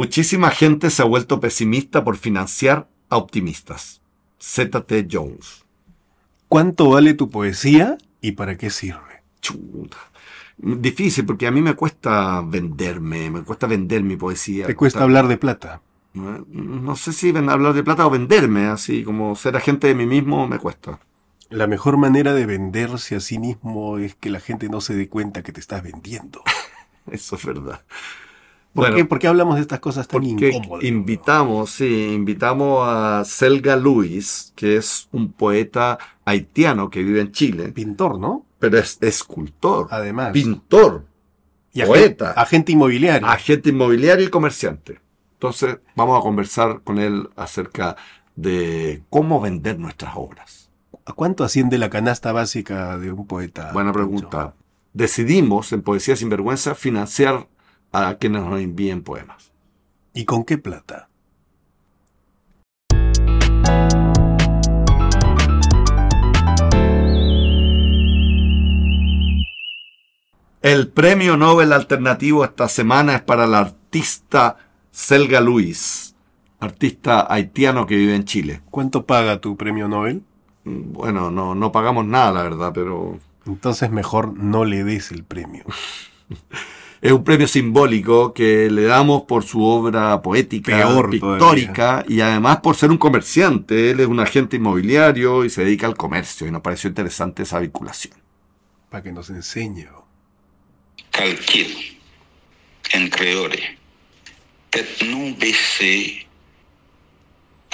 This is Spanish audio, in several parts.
Muchísima gente se ha vuelto pesimista por financiar a optimistas. ZT Jones. ¿Cuánto vale tu poesía y para qué sirve? Chuta. Difícil, porque a mí me cuesta venderme, me cuesta vender mi poesía. Te cuesta hablar de plata. No, no sé si hablar de plata o venderme, así como ser agente de mí mismo me cuesta. La mejor manera de venderse a sí mismo es que la gente no se dé cuenta que te estás vendiendo. Eso es verdad. ¿Por, Bueno, qué, por qué hablamos de estas cosas tan incómodas? invitamos, sí, invitamos a Selga Luis, que es un poeta haitiano que vive en Chile, Pintor, ¿no? pero es escultor, Además. pintor, y poeta. Agente, inmobiliario. agente inmobiliario y comerciante. Entonces, vamos a conversar con él acerca de cómo vender nuestras obras. ¿A cuánto asciende la canasta básica de un poeta? Buena pregunta. Decidimos en Poesía Sin Vergüenza financiar a quienes nos envíen poemas. ¿Y con qué plata? El premio Nobel alternativo esta semana es para el artista Selga Luis, artista haitiano que vive en Chile. ¿Cuánto paga tu premio Nobel? Bueno, no, no pagamos nada, la verdad, pero Entonces mejor no le des el premio. es un premio simbólico que le damos por su obra poética, Peor pictórica y además por ser un comerciante. Él es un agente inmobiliario y se dedica al comercio y nos pareció interesante esa vinculación. Para que nos enseñe. calcul en creole. Tet nou bese,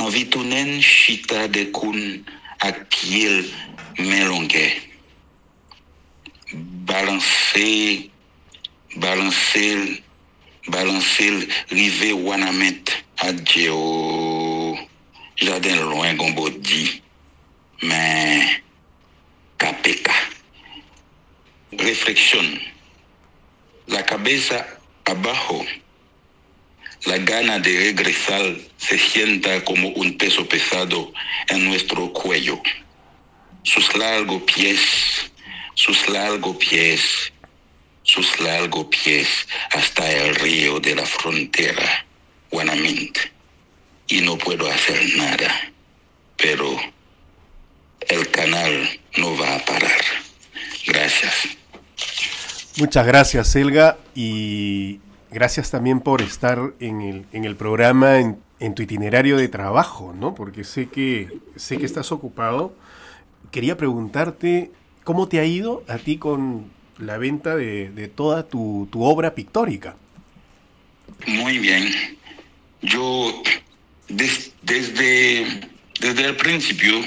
anvi tounen chita de koun ak kiel men longe. Balanse, balanse, balanse rive wanamet adje o jaden loin gombo di, men kapeka. Reflexión. La cabeza abajo, la gana de regresar se sienta como un peso pesado en nuestro cuello. Sus largos pies, sus largos pies, sus largos pies hasta el río de la frontera, Guanamint. Y no puedo hacer nada, pero el canal no va a parar. Gracias. Muchas gracias, Selga, y gracias también por estar en el, en el programa, en, en tu itinerario de trabajo, ¿no? Porque sé que, sé que estás ocupado. Quería preguntarte, ¿cómo te ha ido a ti con la venta de, de toda tu, tu obra pictórica? Muy bien. Yo des- desde, desde el principio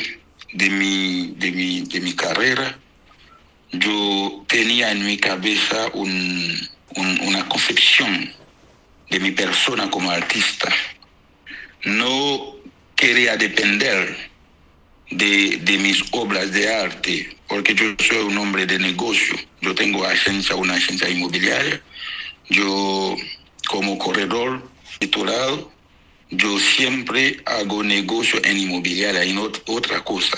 de mi, de, mi, de mi carrera, yo tenía en mi cabeza un- un- una concepción de mi persona como artista. No quería depender de, de mis obras de arte, porque yo soy un hombre de negocio. Yo tengo agencia, una agencia inmobiliaria. Yo, como corredor titulado, yo siempre hago negocio en inmobiliaria y no otra cosa.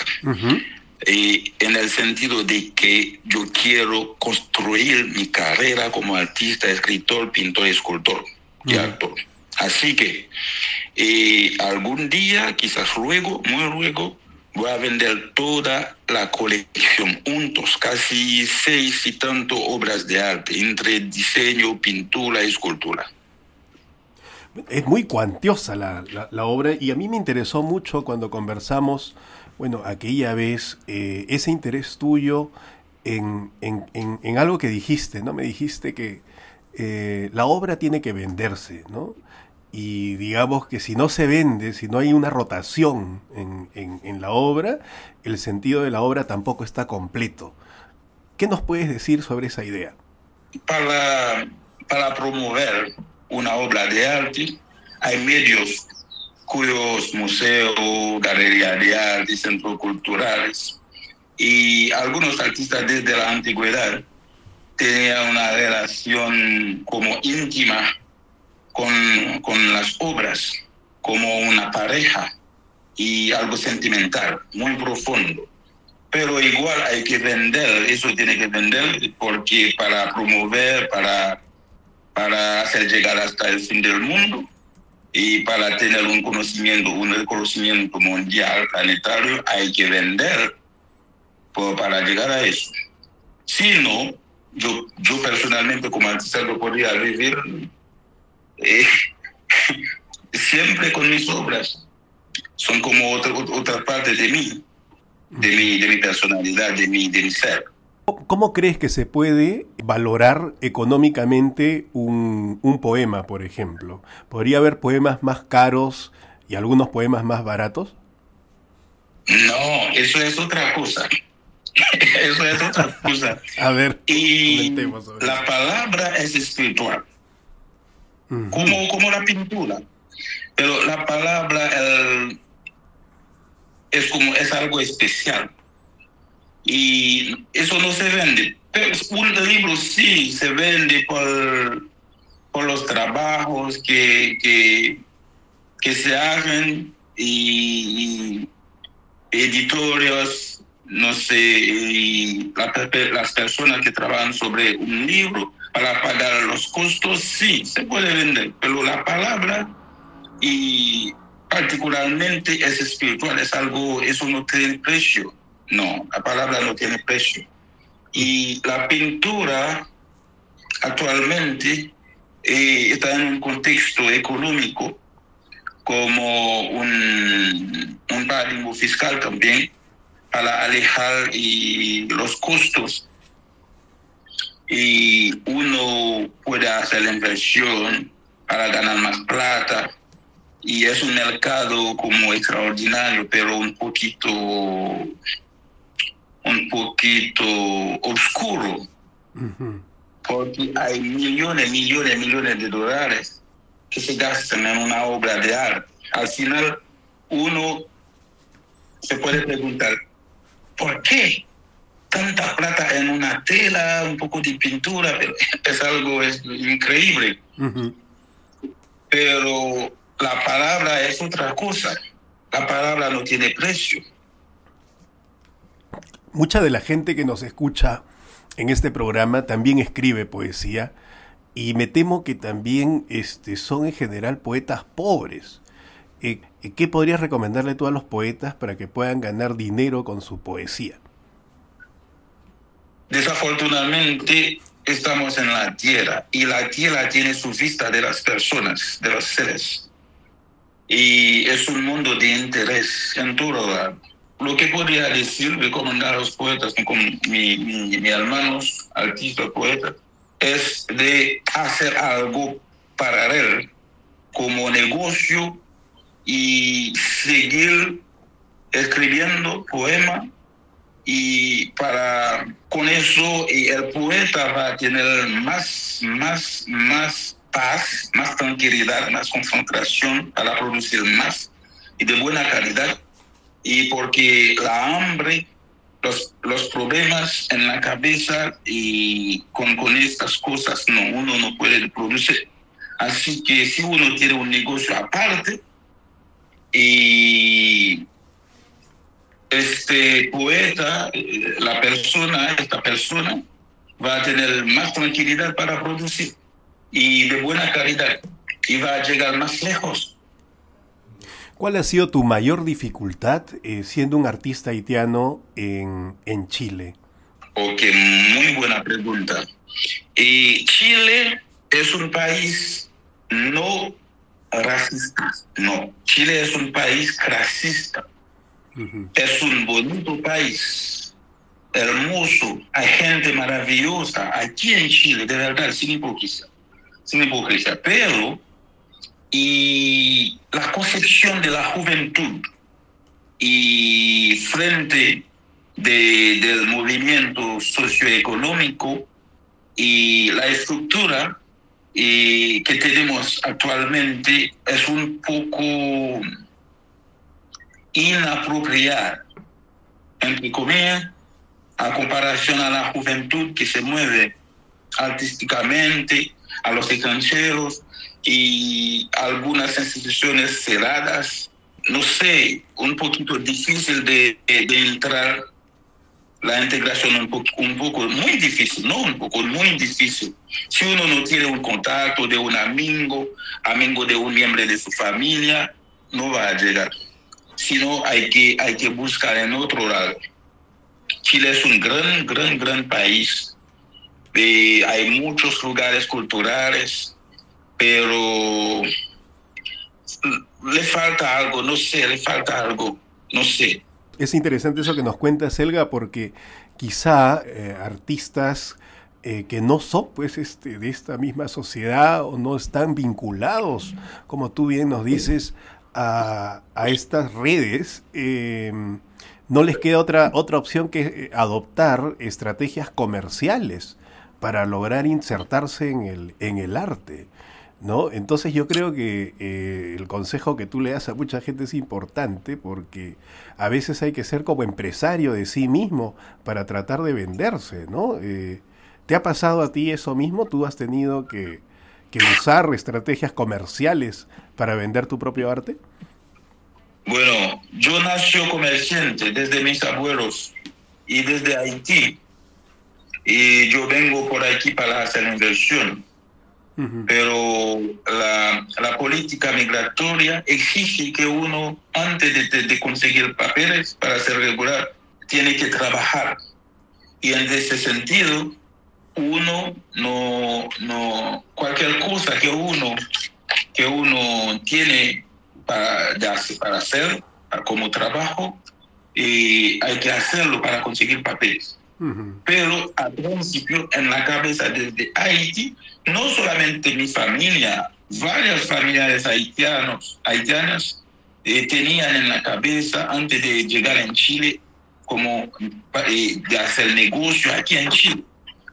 Eh, en el sentido de que yo quiero construir mi carrera como artista, escritor, pintor, escultor y actor. Así que eh, algún día, quizás luego, muy luego, voy a vender toda la colección juntos, casi seis y tanto obras de arte, entre diseño, pintura y escultura. Es muy cuantiosa la, la- obra y a mí me interesó mucho cuando conversamos, bueno, aquella vez, eh, ese interés tuyo en, en- en- en algo que dijiste, ¿no? Me dijiste que eh, la obra tiene que venderse, ¿no? Y digamos que si no se vende, si no hay una rotación en, en- la obra, el sentido de la obra tampoco está completo. ¿Qué nos puedes decir sobre esa idea? para, para promover una obra de arte, hay medios cuyos museos, galerías de arte, centros culturales y algunos artistas desde la antigüedad tenían una relación como íntima con, con las obras, como una pareja y algo sentimental, muy profundo pero igual hay que vender, eso tiene que vender porque para promover, para, para hacer llegar hasta el fin del mundo, y para tener un conocimiento, un reconocimiento mundial, planetario, hay que vender por, para llegar a eso. Si no, yo, yo personalmente como artista no podría vivir eh, siempre con mis obras. Son como otra, otra parte de mí, de mi, de mi personalidad, de mi, de mi ser. ¿Cómo crees que se puede valorar económicamente un, un, poema, por ejemplo? ¿Podría haber poemas más caros y algunos poemas más baratos? No, eso es otra cosa. eso es otra cosa. A ver, y la palabra es espiritual, como, como la pintura. Pero la palabra el, es como es algo especial y eso no se vende. Pero un libro sí se vende por, por los trabajos que, que, que se hacen y, editorios, no sé, y la, las personas que trabajan sobre un libro para pagar los costos, sí, se puede vender, pero la palabra y particularmente es espiritual, es algo, eso no tiene precio. No, la palabra no tiene precio. Y la pintura actualmente eh, está en un contexto económico como un, un paradigma fiscal también para alejar y los costos y uno puede hacer la inversión para ganar más plata y es un mercado como extraordinario pero un poquito un poquito oscuro, uh -huh. porque hay millones, millones, millones de dólares que se gastan en una obra de arte. Al final, uno se puede preguntar, ¿por qué tanta plata en una tela, un poco de pintura? Es algo es increíble. Uh -huh. Pero la palabra es otra cosa. La palabra no tiene precio mucha de la gente que nos escucha en este programa también escribe poesía y me temo que también este, son en general poetas pobres. Eh, ¿Qué podrías recomendarle tú a los poetas para que puedan ganar dinero con su poesía? Desafortunadamente estamos en la tierra y la tierra tiene su vista de las personas, de los seres. Y es un mundo de interés en todo lo que podría decir, recomendar a los poetas, como mi hermanos, artistas, poetas, es de hacer algo paralelo como negocio y seguir escribiendo poemas y para con eso el poeta va a tener más, más, más paz, más tranquilidad, más concentración para producir más y de buena calidad y porque la hambre, los, los problemas en la cabeza y con, con estas cosas no, uno no puede producir. Así que si uno tiene un negocio aparte y este poeta, la persona, esta persona, va a tener más tranquilidad para producir y de buena calidad y va a llegar más lejos. ¿Cuál ha sido tu mayor dificultad eh, siendo un artista haitiano en, en Chile? Ok, muy buena pregunta. Y Chile es un país no racista, no. Chile es un país clasista. Es un bonito país, hermoso, hay gente maravillosa aquí en Chile, de verdad, sin hipocresía. Sin hipocresía. Pero y la concepción de la juventud y frente de, del movimiento socioeconómico y la estructura que tenemos actualmente es un poco inapropiada, entre comillas, a comparación a la juventud que se mueve artísticamente, a los extranjeros, y algunas instituciones cerradas, no sé, un poquito difícil de, entrar la integración un poco, un poco muy difícil, no un poco, muy difícil. Si uno no tiene un contacto de un amigo, amigo de un miembro de su familia, no va a llegar. Sino hay que, hay que buscar en otro lado. Chile es un gran, gran, gran país. Eh, hay muchos lugares culturales, pero le falta algo, no sé, le falta algo, no sé. Es interesante eso que nos cuenta Selga porque quizá eh, artistas eh, que no son pues este, de esta misma sociedad o no están vinculados, como tú bien nos dices, a, estas redes, em, no les queda otra, otra opción que eh, adoptar estrategias comerciales para lograr insertarse en el, en el arte. ¿no? Entonces yo creo que eh, el consejo que tú le das a mucha gente es importante porque a veces hay que ser como empresario de sí mismo para tratar de venderse, ¿no? Eh, ¿Te ha pasado a ti eso mismo? ¿Tú has tenido que, que usar estrategias comerciales para vender tu propio arte? Bueno, yo nací comerciante desde mis abuelos y desde Haití. Y yo vengo por aquí para hacer inversión pero la, la, política migratoria exige que uno, antes de, de, conseguir papeles para ser regular, tiene que trabajar. Y en ese sentido, uno no, no, cualquier cosa que uno, que uno tiene para, para hacer como trabajo, y hay que hacerlo para conseguir papeles. Pero al principio, en la cabeza desde Haití, no solamente mi familia, varias familias haitianos, haitianas eh, tenían en la cabeza antes de llegar en Chile como eh, de hacer negocio aquí en Chile.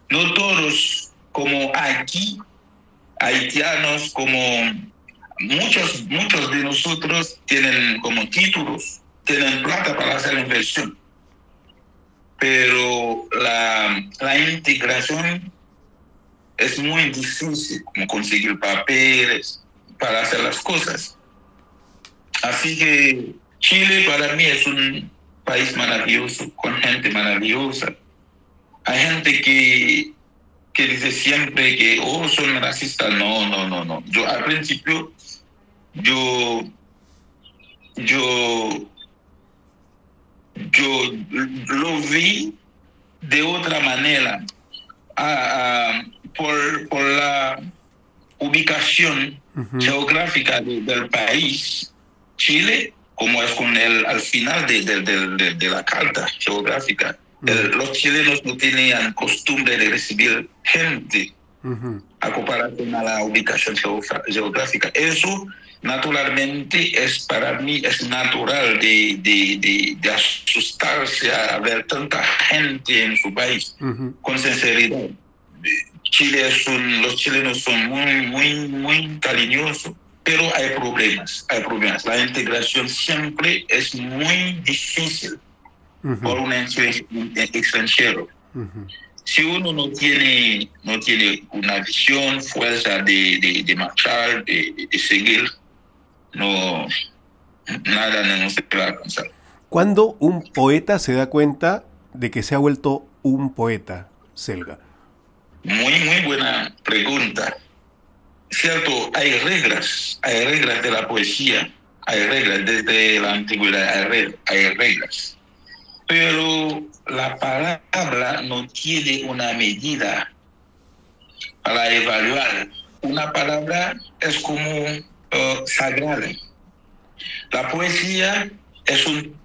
No todos como aquí, haitianos, como muchos, muchos de nosotros tienen como títulos, tienen plata para hacer inversión pero la, la integración es muy difícil, como conseguir papeles para hacer las cosas. Así que Chile para mí es un país maravilloso, con gente maravillosa. Hay gente que, que dice siempre que, oh, son racistas. No, no, no, no. Yo al principio, yo, yo yo lo vi de otra manera, por, por, la ubicación geográfica del país. Chile, como es con el, al final de, de, de, la carta geográfica, los chilenos no tenían costumbre de recibir gente a comparación a la ubicación geográfica. Eso naturalmente es para mí es natural de, de, de, asustarse a ver tanta gente en su país, con sinceridad. Chile es un, los chilenos son muy, muy, muy cariñosos, pero hay problemas, hay problemas. La integración siempre es muy difícil por un extranjero. Si uno no tiene, no tiene una visión, fuerza de, de, marchar, de, de seguir, no, nada no se puede alcanzar. ¿Cuándo un poeta se da cuenta de que se ha vuelto un poeta, Selga? Muy, muy buena pregunta. Cierto, hay reglas, hay reglas de la poesía, hay reglas desde la antigüedad, hay reglas. Pero la palabra no tiene una medida para evaluar. Una palabra es como uh, sagrada. La poesía es, un,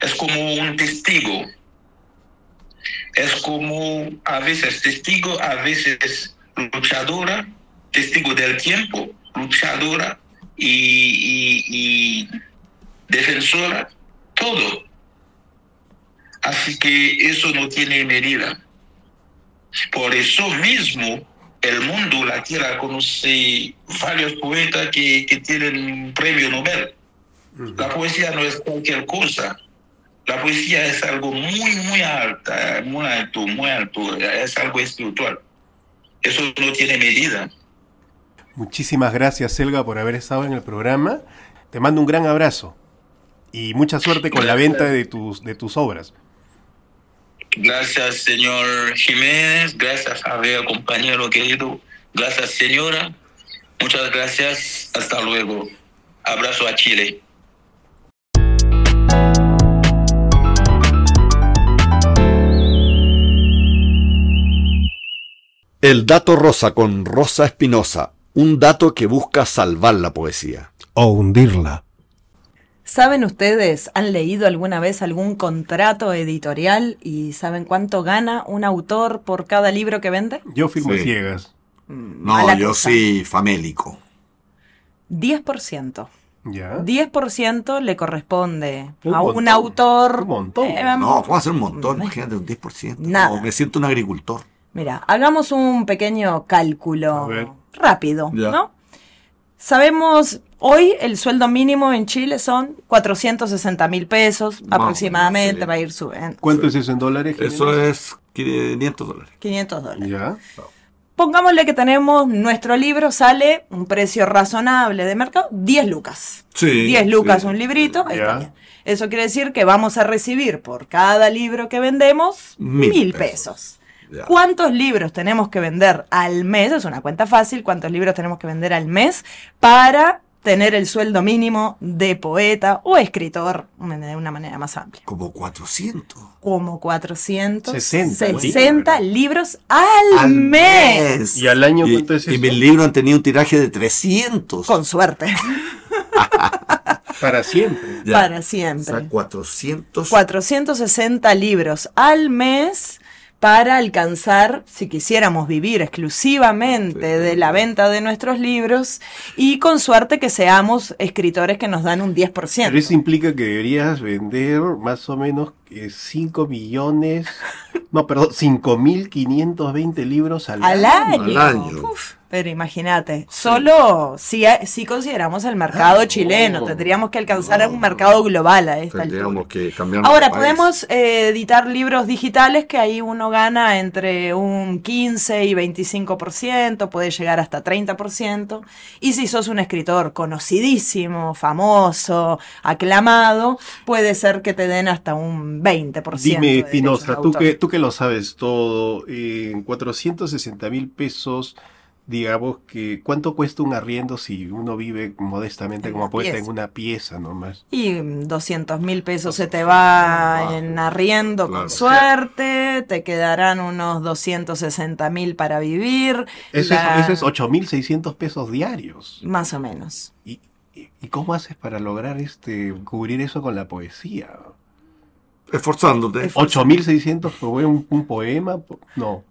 es como un testigo. Es como a veces testigo, a veces luchadora, testigo del tiempo, luchadora y, y defensora, todo. Así que eso no tiene medida. Por eso mismo el mundo, la tierra, conoce varios poetas que, que tienen premio Nobel. La poesía no es cualquier cosa. La poesía es algo muy, muy alta, muy alto, muy alto. Es algo espiritual. Eso no tiene medida. Muchísimas gracias, Selga, por haber estado en el programa. Te mando un gran abrazo y mucha suerte con la venta de tus, de tus obras. Gracias, señor Jiménez. Gracias, Javier, compañero querido. Gracias, señora. Muchas gracias. Hasta luego. Abrazo a Chile. El dato rosa con Rosa Espinosa, un dato que busca salvar la poesía. O hundirla. ¿Saben ustedes, han leído alguna vez algún contrato editorial y saben cuánto gana un autor por cada libro que vende? Yo firmo Sí. ciegas. No, Mala yo cosa. sí famélico. 10%. ¿Ya? 10% le corresponde Un a un autor. un montón. eh, No, ¿cómo hacer un montón? Mm. Imagínate un 10%. Nada. No, me siento un agricultor. Mira, hagamos un pequeño cálculo rápido, Ya. ¿no? Sabemos, hoy el sueldo mínimo en Chile son 460 mil pesos aproximadamente, menos, sí. va a ir subiendo. ¿Cuánto es eso en dólares? Eso es 500 dólares. 500 dólares. ¿Ya? Pongámosle que tenemos, nuestro libro sale un precio razonable de mercado, 10 lucas. Sí. 10 lucas sí. un librito, ahí Ya. está bien. Eso quiere decir que vamos a recibir por cada libro que vendemos Mil mil pesos. pesos. Ya. ¿Cuántos libros tenemos que vender al mes? Es una cuenta fácil. ¿Cuántos libros tenemos que vender al mes para tener el sueldo mínimo de poeta o escritor de una manera más amplia? Como 400. Como 460 60 libros al, mes. ¿Y al año Y, cuánto es y eso? mis libros han tenido un tiraje de 300. Con suerte. Para siempre. Ya. Para O siempre. sea, 400. 460 libros al mes para alcanzar, si quisiéramos vivir exclusivamente de la venta de nuestros libros y con suerte que seamos escritores que nos dan un 10%. Pero eso implica que deberías vender más o menos 5 millones, no, perdón, 5.520 libros al, al año. año. Al año. Uf, pero imagínate, solo si, si consideramos el mercado Ah, chileno, no, tendríamos que alcanzar no, un mercado global a esta altura. Tendríamos que cambiar Ahora, podemos eh, editar libros digitales que ahí uno gana entre un 15 y 25%, puede llegar hasta 30%. Y si sos un escritor conocidísimo, famoso, aclamado, puede ser que te den hasta un 20%. de Dime, Espinosa, de tú que, tú que lo sabes todo, en 460 mil pesos, digamos que, ¿cuánto cuesta un arriendo si uno vive modestamente En como poeta en una pieza nomás? Y 200 mil pesos se te va Ah, en arriendo claro. con suerte, te quedarán unos 260 mil para vivir. Eso, la- es, eso es 8.600 pesos diarios. Más o menos. ¿Y, y, y cómo haces para lograr este cubrir eso con la poesía? Esforzándote. Esfor- 8.600 por un, un poema? Po- No.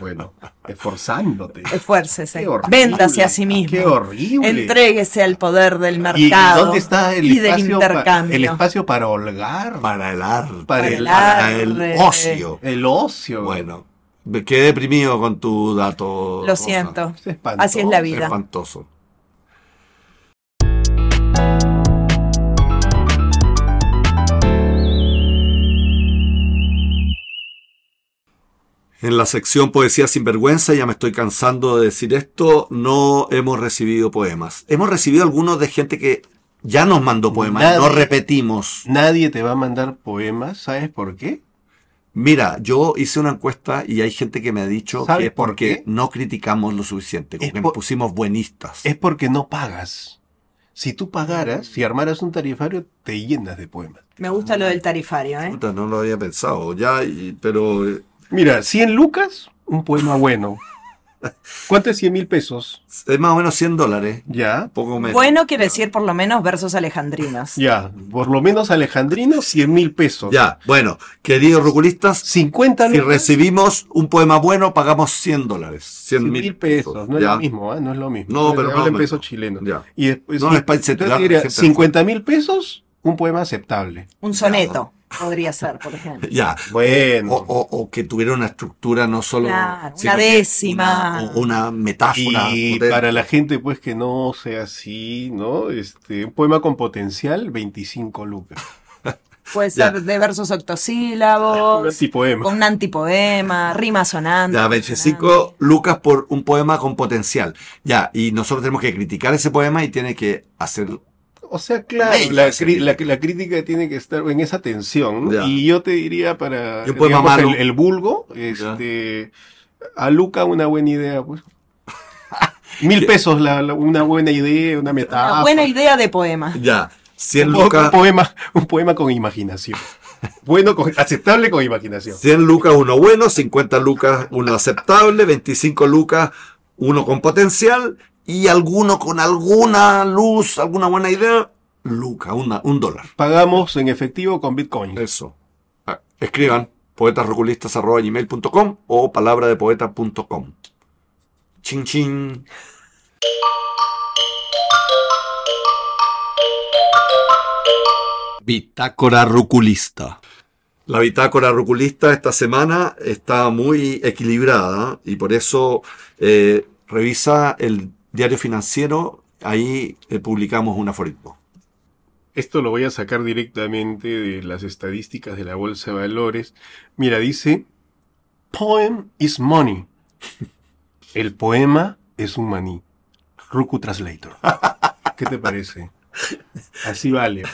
Bueno, esforzándote. Esfuércese. Véndase a sí mismo. Qué horrible. Entréguese al poder del ¿Y mercado. dónde está el y del pa- intercambio. el espacio para holgar? Para el arte. Para el para el arte. ocio. El ocio. Bueno, me quedé deprimido con tu dato. Lo siento. Es espantoso. Así es la vida. Espantoso. En la sección Poesía sin vergüenza, ya me estoy cansando de decir esto, no hemos recibido poemas. Hemos recibido algunos de gente que ya nos mandó poemas, Nadie. no repetimos. Nadie te va a mandar poemas, ¿sabes por qué? Mira, yo hice una encuesta y hay gente que me ha dicho ¿Sabes que es por porque no criticamos lo suficiente, como Es que por- nos pusimos buenistas. Es porque no pagas. Si tú pagaras, si armaras un tarifario, te llenas de poemas. Me gusta lo del tarifario, ¿eh? Puta, no lo había pensado, ya, y- pero eh, Mira, 100 lucas, un poema bueno. ¿Cuánto es 100 mil pesos? es más o menos 100 dólares, Ya, poco menos. Bueno quiere decir por lo menos versos alejandrinos. ya. Por lo menos alejandrino, 100 mil pesos. Ya, bueno, queridos ruculistas, 50 si recibimos un poema bueno, pagamos 100 dólares. 100 100 mil pesos. No es lo mismo, ¿ah? No es lo mismo. No, pero Habla en pesos chilenos. Ya. Y después, No, y- es para incentivar entonces a la diría, gente. 50 mil pesos, un poema aceptable. Un soneto podría ser, por ejemplo. Ya. Bueno. O, o- o que tuviera una estructura no solo. Claro, una décima. Una, o una metáfora. Y potente. para la gente, pues, que no sea así, ¿no? Este, un poema con potencial, 25 lucas. Puede Ya. ser de versos Un octosílabos, antipoema. con un antipoema, rima sonante. Ya, 25 lucas por un poema con potencial. Ya, y nosotros tenemos que criticar ese poema y tiene que hacer O sea, claro, la, crítica tiene que estar en esa tensión. Y yo te diría para Yo puedo digamos, mamar el, el vulgo, este, a Luca una buena idea, pues. Mil pesos la, la- una buena idea, una metáfora. Una buena idea de poema. Ya, 100 un, un poema, un poema con imaginación. Bueno, con- aceptable con imaginación. 100 lucas uno bueno, 50 lucas uno aceptable, 25 lucas uno con potencial y alguno con alguna luz, alguna buena idea, luca, una, un dólar. Pagamos en efectivo con Bitcoin. Eso. Ah, Escriban poetasroculistas.gmail.com o palabradepoeta.com. Chin chin. Bitácora ruculista. La bitácora ruculista esta semana está muy equilibrada y por eso eh, revisa el diario financiero. Ahí eh, publicamos un aforismo. Esto lo voy a sacar directamente de las estadísticas de la Bolsa de Valores. Mira, dice, Poem is money. El poema es un maní. Ruku Translator. ¿Qué te parece? Así vale.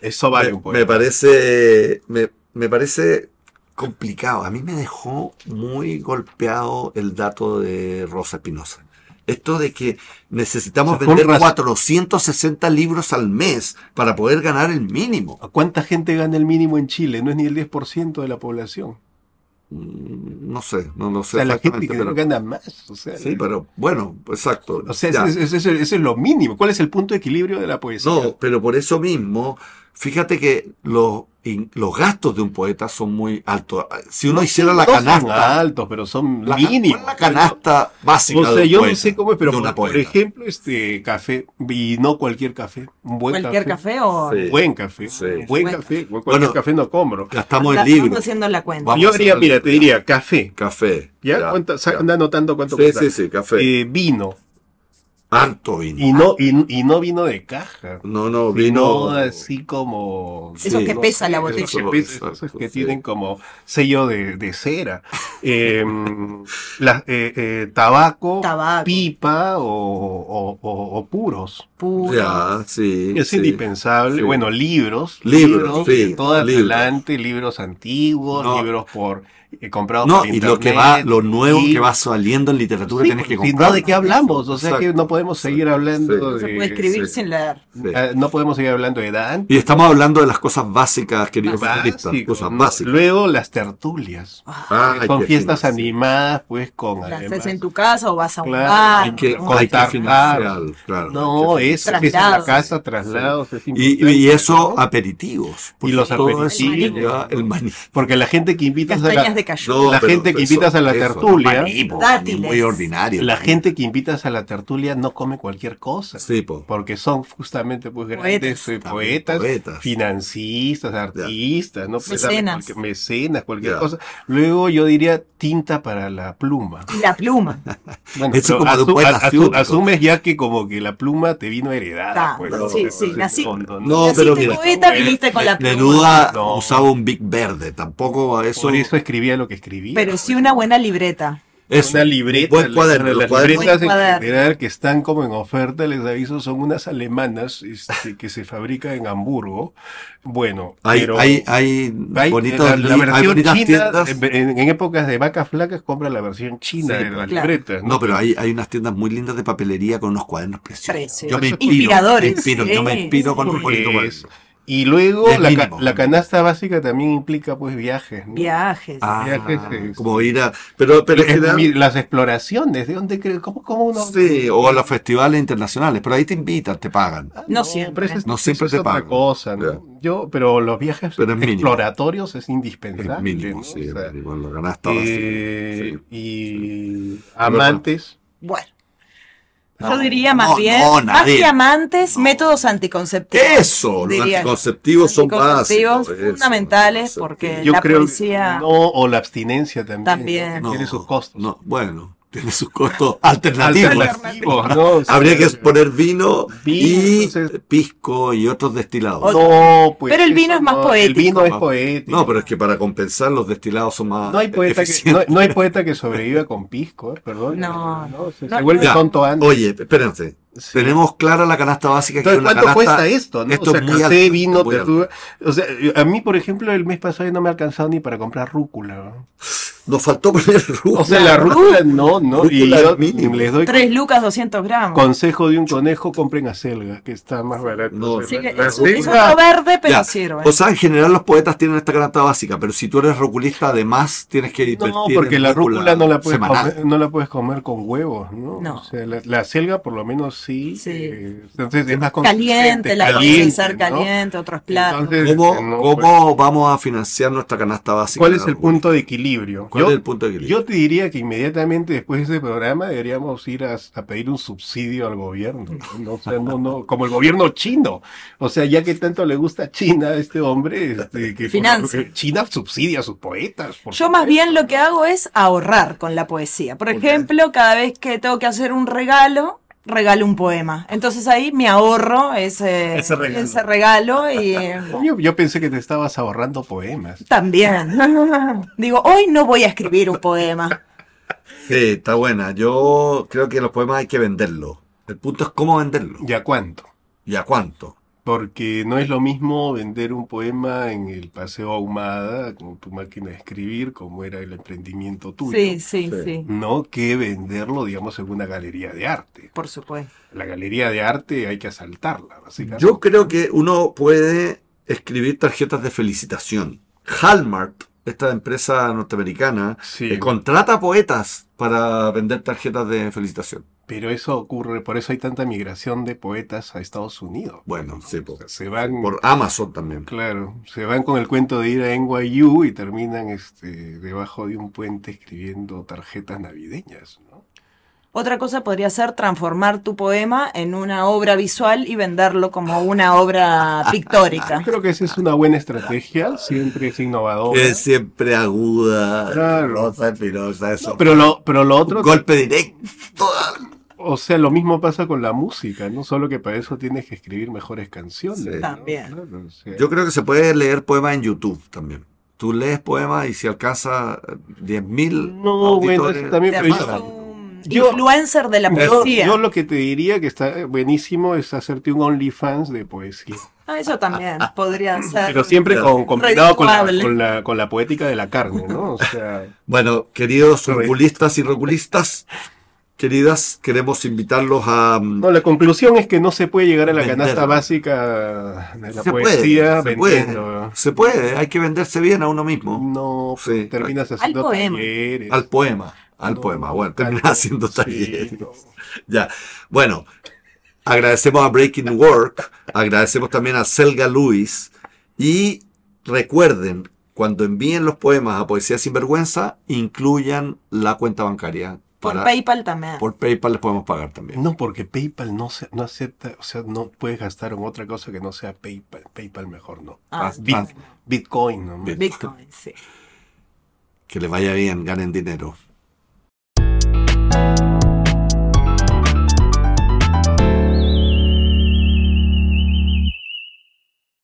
Eso vale un me, poema. me parece me, me parece complicado. A mí me dejó muy golpeado el dato de Rosa Espinosa. Esto de que necesitamos O sea, con vender razón. 460 libros al mes para poder ganar el mínimo. ¿Cuánta gente gana el mínimo en Chile? No es ni el 10% de la población. Mm, No sé, no lo O sé sea, la gente que pero- gana más. O sea, Sí, pero bueno, exacto. o sea ese es lo mínimo. ¿Cuál es el punto de equilibrio de la poesía? No, pero por eso mismo, fíjate que los, in- los gastos de un poeta son muy altos. Si uno hiciera la canasta, altos, pero son la, mínimos. la canasta básica O sea, de un yo no sé cómo es, pero por, ejemplo, este café, y no cualquier café, un buen Cualquier café o... Sí. Buen café, Sí. buen café, cualquier Bueno, café no compro. Gastamos libros, Estamos haciendo la cuenta. Vamos Yo haría, mira, te diría café, café. ¿ya? ya. ¿Cuánto- sa- anda anotando cuánto Sí, cuesta. sí, sí, café. Eh, vino, Harto vino. y no, y, y no vino de caja. no, no, Vino vino. así como... Eso que pesa la botella. que pesa, esos que sí. tienen como sello de, de cera. Eh, la- eh, eh, tabaco, Tabaco. pipa o, o- o- o puros. Puro. Ya, sí. Es sí. indispensable. sí. Bueno, libros. Libros, sí, de todo libros. adelante, libros antiguos, No. libros por comprados No, por y internet. lo que va, lo nuevo que y- va saliendo en literatura Sí, tienes que comprar. no, ¿de qué hablamos? O sea que Exacto. no podemos seguir hablando Sí. No se de... puede escribir sí. sin leer. Sí. eh, no podemos seguir hablando de Dan. Y estamos hablando de las cosas básicas, queridos cosas básicas. Luego las tertulias. Ah, Son que fiestas animadas, pues, con La haces en tu casa o vas a un Claro, bar. Hay que, ¿no? hay que financiar, claro. No, hay que es, es en la Traslados. casa, traslados, es Y, y eso, aperitivos. porque los aperitivos. lleva el maní. Porque la gente que invitas a Castañas la. No, gente que eso- invitas a la eso, tertulia, maní muy ordinario. la gente que invitas a la tertulia no come cualquier cosa. Sí, po. Porque son justamente pues grandes Poetas. eh, También poetas, poetas. financistas, artistas, no Pues, Mecenas. cualquier- mecenas, cualquier Ya. cosa. Luego yo diría tinta para la pluma. Y la pluma. Bueno, Eso como de un asu- poeta asu- asumes ya que como que la pluma te vino heredada. Ta, pues, sí, ¿no? sí, nací- no, no, no. No, pero mira, poeta, viniste con la pluma. Neruda No. usaba un Big Verde, tampoco a eso. Por eso escribía lo que escribía. Pero sí una buena libreta. eso, una libreta, buen cuaderno, las los cuadernos- libretas en cuaderno. general que están como en oferta, les aviso, son unas alemanas este, que se fabrican en Hamburgo. Bueno, Hay, pero hay, hay hay- bonitos la, la hay versión bonitas china, tiendas. en, en épocas de vacas flacas, compra la versión china Sí, de las claro. libretas. No, pero hay, hay unas tiendas muy lindas de papelería con unos cuadernos preciosos. Preciosos. Yo me inspiro, Inspiradores, me inspiro, yo me sí, inspiro con un Es- bonito cuaderno. Y luego la, mínimo. la canasta básica también implica pues viajes. ¿no? Viajes. Ah, Viajes, eh, como ir a... Pero, pero mi- las exploraciones, ¿de dónde crees? ¿Cómo, cómo uno? Sí, o a los festivales internacionales, pero ahí te invitan, te pagan. No siempre. es- No siempre eso es te otra pagan. cosa. Yo, pero los viajes Pero es mínimo. exploratorios es Es indispensable. mínimo, ¿no? sí, O sea, eh, sí. Y amantes. Bueno. No, Yo diría más no, bien, no, más que amantes, No. métodos anticonceptivos. Eso, los anticonceptivos son Anticonceptivos básicos. fundamentales eso, porque Yo la creo policía... no, o la abstinencia también. También. tiene sus costos. No, bueno, tiene sus costos alternativos. Alternativos, ¿no? Habría que poner vino, Vino, y entonces- pisco y otros destilados. No, pues Pero el vino es más no, poético. El vino es poético. No, pero es que para compensar los destilados son más No hay poeta que, no, eficientes. no hay poeta que sobreviva con pisco, eh, perdón. No. se, No, se vuelve Ya. tonto antes. Oye, espérense. Sí. Tenemos clara la canasta básica. que Entonces, es una ¿cuánto canasta- cuesta esto? ¿no? Esto o sea, es muy café, alto, vino, muy tortuga. O sea, a mí, por ejemplo, el mes pasado no me ha alcanzado ni para comprar rúcula. ¿No? Nos faltó poner rúcula. O sea, la rúcula no, ¿no? Y yo les doy Tres lucas, 200 gramos. consejo de un conejo, compren acelga, que está más barato. No, Sí, la- es, es acelga- otro verde, pero Ya. sirve. O sea, en general los poetas tienen esta canasta básica, pero si tú eres roculista, además tienes que invertir No, porque en la rúcula no la puedes comer, no la puedes comer con huevos, ¿no? No. O sea, la, la selga por lo menos sí. Sí. eh, entonces es más caliente, la puede caliente, ser ¿no? caliente, otros platos. Entonces, ¿Cómo, eh, no, cómo vamos a financiar nuestra canasta básica? ¿Cuál es el punto de equilibrio? ¿Cuál Yo- es el punto de equilibrio? Yo te diría que inmediatamente después de ese programa deberíamos ir a, a pedir un subsidio al gobierno. ¿no? O sea, no, no, como el gobierno chino. O sea, ya que tanto le gusta China a este hombre, este, que China subsidia a sus poetas. por Yo más bien lo que hago es ahorrar con la poesía. Por ejemplo, cada vez que tengo que hacer un regalo, regalo un poema. Entonces ahí me ahorro ese, Ese regalo. ese regalo y Yo, yo pensé que te estabas ahorrando poemas. también. Digo, hoy no voy a escribir un poema. Sí, está buena. Yo creo que los poemas hay que venderlos. El punto es cómo venderlos. ¿Ya cuánto? ¿Y a cuánto? Porque no es lo mismo vender un poema en el Paseo Ahumada con tu máquina de escribir, como era el emprendimiento tuyo. Sí, sí, Sí. No que venderlo, digamos, en una galería de arte. Por supuesto. La galería de arte hay que asaltarla, básicamente. Yo creo que uno puede escribir tarjetas de felicitación. Hallmark, esta empresa norteamericana, Sí. eh, contrata poetas para vender tarjetas de felicitación. Pero eso ocurre, por eso hay tanta migración de poetas a Estados Unidos. Bueno, sí, O po. sea, se van, por Amazon también. claro, se van con el cuento de ir a NYU y terminan este, debajo de un puente escribiendo tarjetas navideñas, ¿no? Otra cosa podría ser transformar tu poema en una obra visual y venderlo como una obra pictórica. Creo que esa es una buena estrategia, siempre es innovadora. Es siempre aguda, Claro. rosa, espinosa, eso. Pero lo, pero lo otro, Un golpe directo. o sea, lo mismo pasa con la música, no solo que para eso tienes que escribir mejores canciones. Sí. ¿no? También. Claro, o sea, Yo creo que se puede leer poemas en YouTube también. Tú lees poemas y si alcanza 10.000 No, bueno, auditores, eso también, pero yo- yo- influencer de la Yo, poesía. yo lo que te diría que está buenísimo es hacerte un OnlyFans de poesía. Ah, eso también podría ser. Pero siempre con, combinado con la, con, la, con la poética de la carne, ¿no? O sea, Bueno, queridos roculistas y roculistas, queridas, queremos invitarlos a... mm, no, la conclusión es que no se puede llegar a la Venderlo. canasta básica de la se poesía puede, se puede, se puede, hay que venderse bien a uno mismo, No, Sí. terminas haciendo poema. talleres. al poema, al No, poema. Bueno, poema, haciendo sí, talleres. no. Ya, bueno, agradecemos a Breaking Work, agradecemos también a Selga Luis y recuerden, cuando envíen los poemas a Poesía Sin Vergüenza, incluyan la cuenta bancaria. Por PayPal también. por PayPal les podemos pagar también. No, porque PayPal no, se, no acepta, o sea, no puedes gastar en otra cosa que no sea PayPal. PayPal mejor no. Ah, Bit- ah. Bitcoin, ¿no? Bit- Bitcoin, sí. Que les vaya bien, ganen dinero. you